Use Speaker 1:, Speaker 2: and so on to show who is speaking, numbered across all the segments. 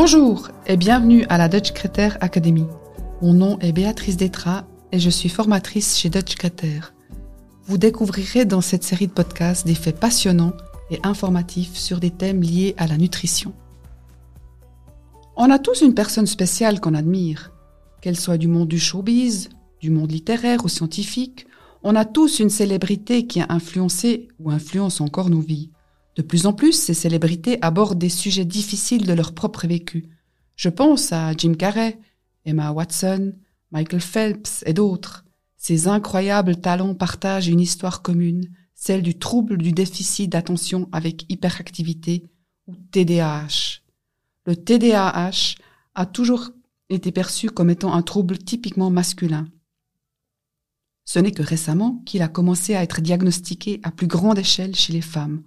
Speaker 1: Bonjour et bienvenue à la Dutch Creator Academy. Mon nom est Béatrice Détra et je suis formatrice chez Dutch Creator. Vous découvrirez dans cette série de podcasts des faits passionnants et informatifs sur des thèmes liés à la nutrition. On a tous une personne spéciale qu'on admire, qu'elle soit du monde du showbiz, du monde littéraire ou scientifique, on a tous une célébrité qui a influencé ou influence encore nos vies. De plus en plus, ces célébrités abordent des sujets difficiles de leur propre vécu. Je pense à Jim Carrey, Emma Watson, Michael Phelps et d'autres. Ces incroyables talents partagent une histoire commune, celle du trouble du déficit d'attention avec hyperactivité ou TDAH. Le TDAH a toujours été perçu comme étant un trouble typiquement masculin. Ce n'est que récemment qu'il a commencé à être diagnostiqué à plus grande échelle chez les femmes.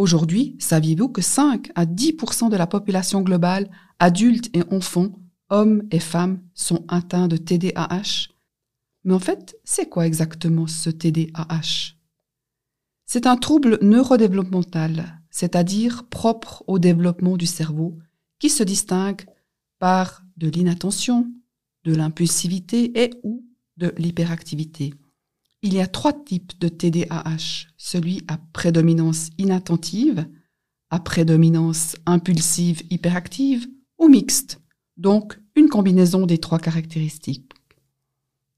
Speaker 1: Aujourd'hui, saviez-vous que 5 à 10% de la population globale, adultes et enfants, hommes et femmes, sont atteints de TDAH Mais en fait, c'est quoi exactement ce TDAH C'est un trouble neurodéveloppemental, c'est-à-dire propre au développement du cerveau, qui se distingue par de l'inattention, de l'impulsivité et ou de l'hyperactivité. Il y a trois types de TDAH, celui à prédominance inattentive, à prédominance impulsive hyperactive ou mixte, donc une combinaison des trois caractéristiques.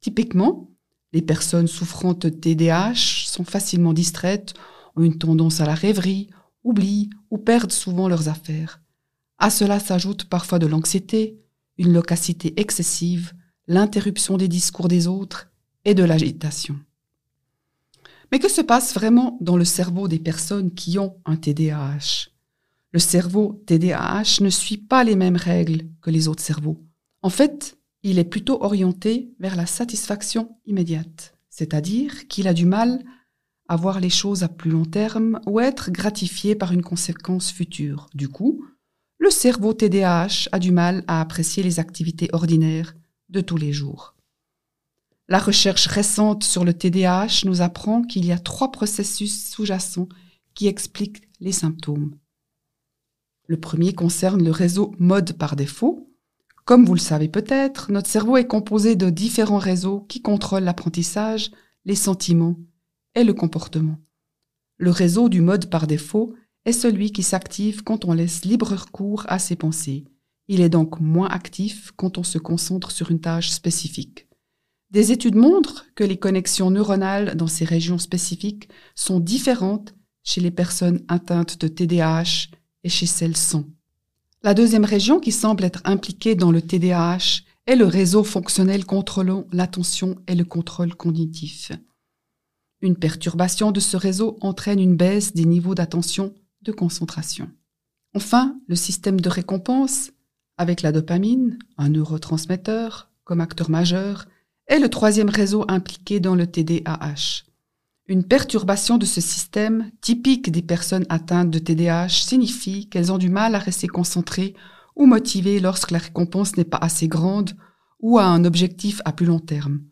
Speaker 1: Typiquement, les personnes souffrant de TDAH sont facilement distraites, ont une tendance à la rêverie, oublient ou perdent souvent leurs affaires. À cela s'ajoute parfois de l'anxiété, une locacité excessive, l'interruption des discours des autres et de l'agitation. Mais que se passe vraiment dans le cerveau des personnes qui ont un TDAH Le cerveau TDAH ne suit pas les mêmes règles que les autres cerveaux. En fait, il est plutôt orienté vers la satisfaction immédiate, c'est-à-dire qu'il a du mal à voir les choses à plus long terme ou être gratifié par une conséquence future. Du coup, le cerveau TDAH a du mal à apprécier les activités ordinaires de tous les jours. La recherche récente sur le TDAH nous apprend qu'il y a trois processus sous-jacents qui expliquent les symptômes. Le premier concerne le réseau mode par défaut. Comme vous le savez peut-être, notre cerveau est composé de différents réseaux qui contrôlent l'apprentissage, les sentiments et le comportement. Le réseau du mode par défaut est celui qui s'active quand on laisse libre cours à ses pensées. Il est donc moins actif quand on se concentre sur une tâche spécifique. Des études montrent que les connexions neuronales dans ces régions spécifiques sont différentes chez les personnes atteintes de TDAH et chez celles sans. La deuxième région qui semble être impliquée dans le TDAH est le réseau fonctionnel contrôlant l'attention et le contrôle cognitif. Une perturbation de ce réseau entraîne une baisse des niveaux d'attention de concentration. Enfin, le système de récompense, avec la dopamine, un neurotransmetteur, comme acteur majeur, est le troisième réseau impliqué dans le TDAH. Une perturbation de ce système, typique des personnes atteintes de TDAH, signifie qu'elles ont du mal à rester concentrées ou motivées lorsque la récompense n'est pas assez grande ou à un objectif à plus long terme.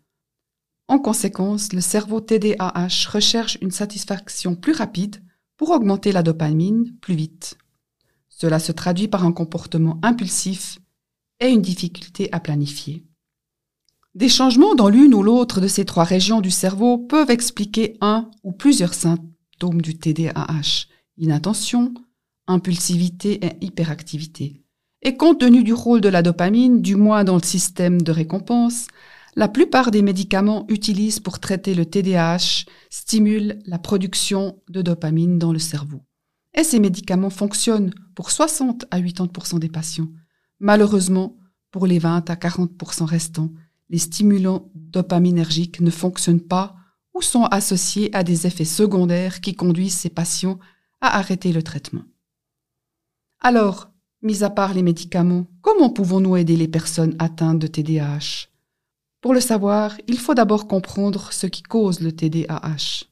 Speaker 1: En conséquence, le cerveau TDAH recherche une satisfaction plus rapide pour augmenter la dopamine plus vite. Cela se traduit par un comportement impulsif et une difficulté à planifier. Des changements dans l'une ou l'autre de ces trois régions du cerveau peuvent expliquer un ou plusieurs symptômes du TDAH, inattention, impulsivité et hyperactivité. Et compte tenu du rôle de la dopamine, du moins dans le système de récompense, la plupart des médicaments utilisés pour traiter le TDAH stimulent la production de dopamine dans le cerveau. Et ces médicaments fonctionnent pour 60 à 80% des patients. Malheureusement, pour les 20 à 40% restants, les stimulants dopaminergiques ne fonctionnent pas ou sont associés à des effets secondaires qui conduisent ces patients à arrêter le traitement. Alors, mis à part les médicaments, comment pouvons-nous aider les personnes atteintes de TDAH pour le savoir, il faut d'abord comprendre ce qui cause le TDAH.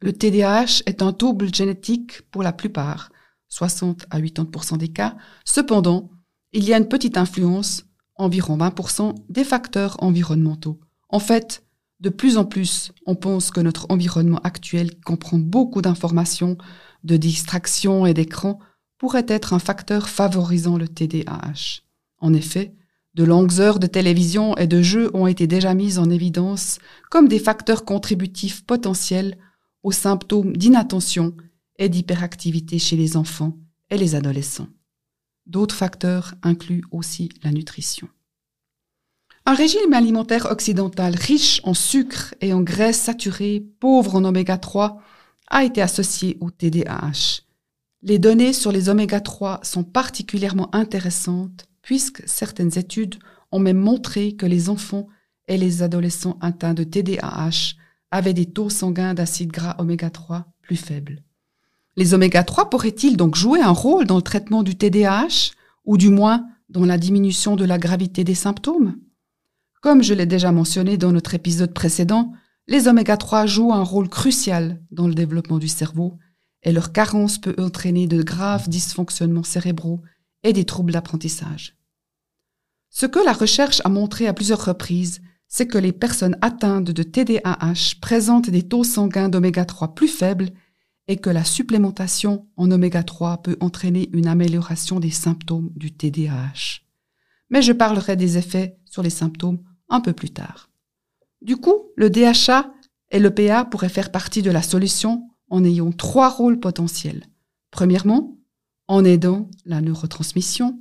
Speaker 1: Le TDAH est un trouble génétique pour la plupart, 60 à 80% des cas. Cependant, il y a une petite influence, environ 20% des facteurs environnementaux. En fait, de plus en plus, on pense que notre environnement actuel comprend beaucoup d'informations, de distractions et d'écrans pourrait être un facteur favorisant le TDAH. En effet, de longues heures de télévision et de jeux ont été déjà mises en évidence comme des facteurs contributifs potentiels aux symptômes d'inattention et d'hyperactivité chez les enfants et les adolescents. D'autres facteurs incluent aussi la nutrition. Un régime alimentaire occidental riche en sucre et en graisses saturées, pauvre en oméga 3, a été associé au TDAH. Les données sur les oméga 3 sont particulièrement intéressantes puisque certaines études ont même montré que les enfants et les adolescents atteints de TDAH avaient des taux sanguins d'acide gras oméga 3 plus faibles. Les oméga 3 pourraient-ils donc jouer un rôle dans le traitement du TDAH ou du moins dans la diminution de la gravité des symptômes? Comme je l'ai déjà mentionné dans notre épisode précédent, les oméga 3 jouent un rôle crucial dans le développement du cerveau et leur carence peut entraîner de graves dysfonctionnements cérébraux et des troubles d'apprentissage. Ce que la recherche a montré à plusieurs reprises, c'est que les personnes atteintes de TDAH présentent des taux sanguins d'oméga 3 plus faibles et que la supplémentation en oméga 3 peut entraîner une amélioration des symptômes du TDAH. Mais je parlerai des effets sur les symptômes un peu plus tard. Du coup, le DHA et le PA pourraient faire partie de la solution en ayant trois rôles potentiels. Premièrement, en aidant la neurotransmission.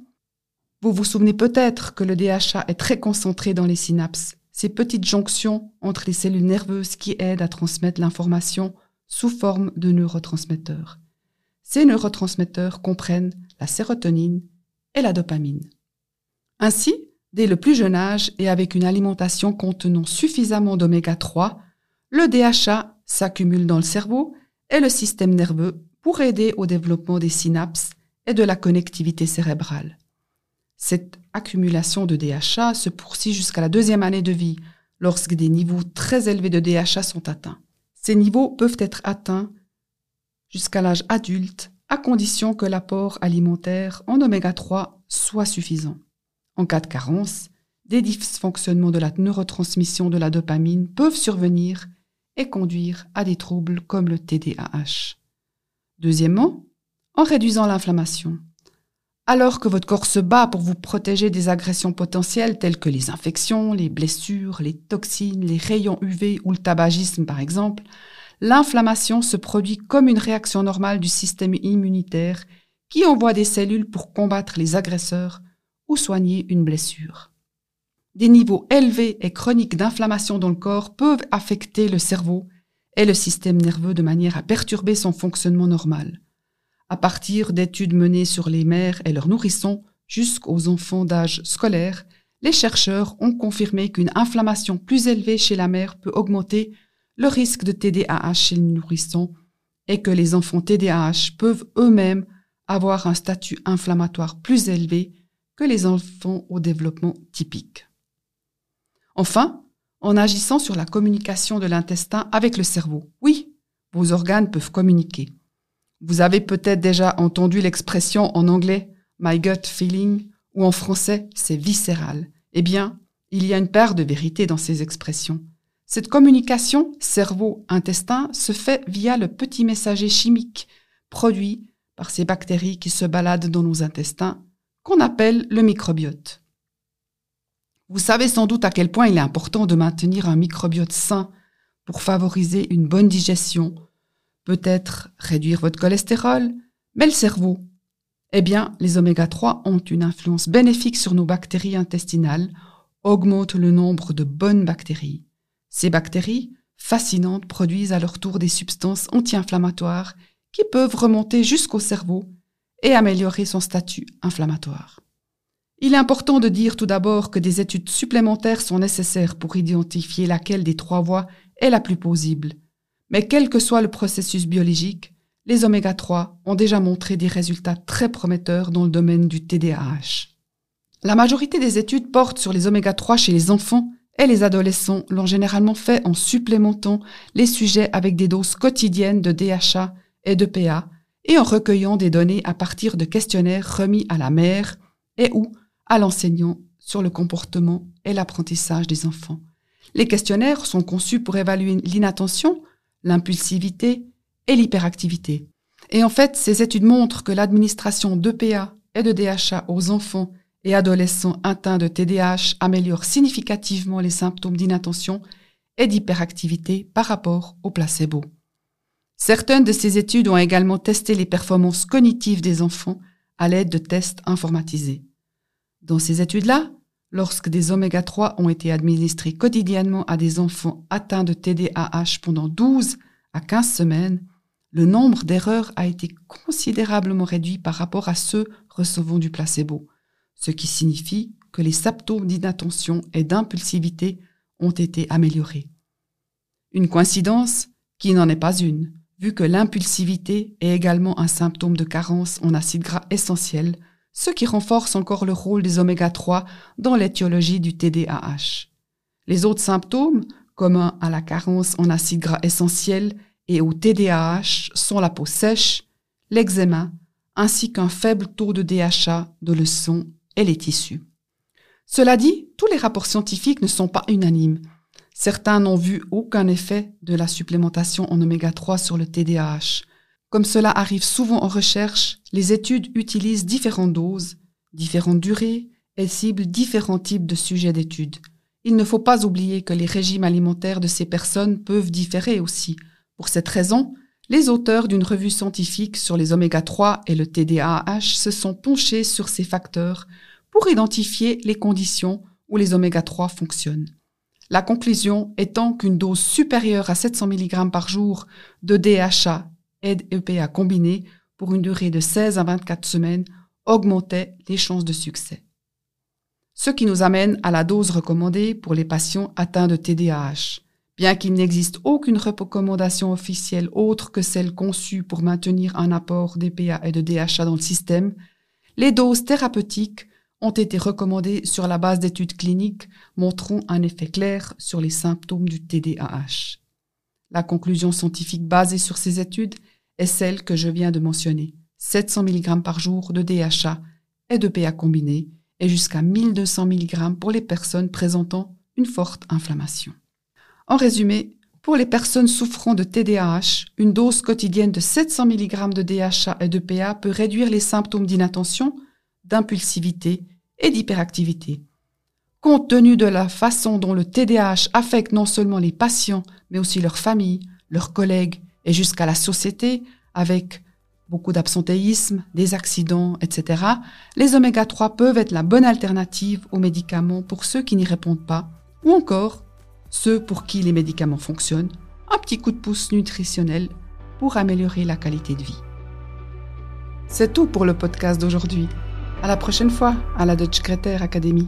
Speaker 1: Vous vous souvenez peut-être que le DHA est très concentré dans les synapses, ces petites jonctions entre les cellules nerveuses qui aident à transmettre l'information sous forme de neurotransmetteurs. Ces neurotransmetteurs comprennent la sérotonine et la dopamine. Ainsi, Dès le plus jeune âge et avec une alimentation contenant suffisamment d'oméga 3, le DHA s'accumule dans le cerveau et le système nerveux pour aider au développement des synapses et de la connectivité cérébrale. Cette accumulation de DHA se poursuit jusqu'à la deuxième année de vie, lorsque des niveaux très élevés de DHA sont atteints. Ces niveaux peuvent être atteints jusqu'à l'âge adulte, à condition que l'apport alimentaire en oméga 3 soit suffisant. En cas de carence, des dysfonctionnements de la neurotransmission de la dopamine peuvent survenir et conduire à des troubles comme le TDAH. Deuxièmement, en réduisant l'inflammation. Alors que votre corps se bat pour vous protéger des agressions potentielles telles que les infections, les blessures, les toxines, les rayons UV ou le tabagisme par exemple, l'inflammation se produit comme une réaction normale du système immunitaire qui envoie des cellules pour combattre les agresseurs ou soigner une blessure. Des niveaux élevés et chroniques d'inflammation dans le corps peuvent affecter le cerveau et le système nerveux de manière à perturber son fonctionnement normal. À partir d'études menées sur les mères et leurs nourrissons jusqu'aux enfants d'âge scolaire, les chercheurs ont confirmé qu'une inflammation plus élevée chez la mère peut augmenter le risque de TDAH chez le nourrisson et que les enfants TDAH peuvent eux-mêmes avoir un statut inflammatoire plus élevé que les enfants au développement typique. Enfin, en agissant sur la communication de l'intestin avec le cerveau. Oui, vos organes peuvent communiquer. Vous avez peut-être déjà entendu l'expression en anglais my gut feeling ou en français c'est viscéral. Eh bien, il y a une part de vérité dans ces expressions. Cette communication cerveau-intestin se fait via le petit messager chimique produit par ces bactéries qui se baladent dans nos intestins qu'on appelle le microbiote. Vous savez sans doute à quel point il est important de maintenir un microbiote sain pour favoriser une bonne digestion, peut-être réduire votre cholestérol, mais le cerveau. Eh bien, les oméga 3 ont une influence bénéfique sur nos bactéries intestinales, augmentent le nombre de bonnes bactéries. Ces bactéries, fascinantes, produisent à leur tour des substances anti-inflammatoires qui peuvent remonter jusqu'au cerveau et améliorer son statut inflammatoire. Il est important de dire tout d'abord que des études supplémentaires sont nécessaires pour identifier laquelle des trois voies est la plus plausible. Mais quel que soit le processus biologique, les oméga 3 ont déjà montré des résultats très prometteurs dans le domaine du TDAH. La majorité des études portent sur les oméga 3 chez les enfants et les adolescents l'ont généralement fait en supplémentant les sujets avec des doses quotidiennes de DHA et de PA et en recueillant des données à partir de questionnaires remis à la mère et ou à l'enseignant sur le comportement et l'apprentissage des enfants. Les questionnaires sont conçus pour évaluer l'inattention, l'impulsivité et l'hyperactivité. Et en fait, ces études montrent que l'administration d'EPA et de DHA aux enfants et adolescents atteints de TDAH améliore significativement les symptômes d'inattention et d'hyperactivité par rapport au placebo. Certaines de ces études ont également testé les performances cognitives des enfants à l'aide de tests informatisés. Dans ces études-là, lorsque des oméga 3 ont été administrés quotidiennement à des enfants atteints de TDAH pendant 12 à 15 semaines, le nombre d'erreurs a été considérablement réduit par rapport à ceux recevant du placebo, ce qui signifie que les symptômes d'inattention et d'impulsivité ont été améliorés. Une coïncidence qui n'en est pas une, vu que l'impulsivité est également un symptôme de carence en acides gras essentiels, ce qui renforce encore le rôle des oméga 3 dans l'étiologie du TDAH. Les autres symptômes, communs à la carence en acides gras essentiels et au TDAH, sont la peau sèche, l'eczéma, ainsi qu'un faible taux de DHA de le sang et les tissus. Cela dit, tous les rapports scientifiques ne sont pas unanimes. Certains n'ont vu aucun effet de la supplémentation en oméga 3 sur le TDAH. Comme cela arrive souvent en recherche, les études utilisent différentes doses, différentes durées et ciblent différents types de sujets d'études. Il ne faut pas oublier que les régimes alimentaires de ces personnes peuvent différer aussi. Pour cette raison, les auteurs d'une revue scientifique sur les oméga 3 et le TDAH se sont penchés sur ces facteurs pour identifier les conditions où les oméga 3 fonctionnent. La conclusion étant qu'une dose supérieure à 700 mg par jour de DHA et d'EPA combinés pour une durée de 16 à 24 semaines augmentait les chances de succès. Ce qui nous amène à la dose recommandée pour les patients atteints de TDAH. Bien qu'il n'existe aucune recommandation officielle autre que celle conçue pour maintenir un apport d'EPA et de DHA dans le système, les doses thérapeutiques ont été recommandées sur la base d'études cliniques montrant un effet clair sur les symptômes du TDAH. La conclusion scientifique basée sur ces études est celle que je viens de mentionner. 700 mg par jour de DHA et de PA combiné et jusqu'à 1200 mg pour les personnes présentant une forte inflammation. En résumé, pour les personnes souffrant de TDAH, une dose quotidienne de 700 mg de DHA et de PA peut réduire les symptômes d'inattention, d'impulsivité et d'hyperactivité. Compte tenu de la façon dont le TDAH affecte non seulement les patients, mais aussi leurs familles, leurs collègues et jusqu'à la société, avec beaucoup d'absentéisme, des accidents, etc., les oméga 3 peuvent être la bonne alternative aux médicaments pour ceux qui n'y répondent pas, ou encore ceux pour qui les médicaments fonctionnent, un petit coup de pouce nutritionnel pour améliorer la qualité de vie. C'est tout pour le podcast d'aujourd'hui. À la prochaine fois à la Dutch Creator Academy.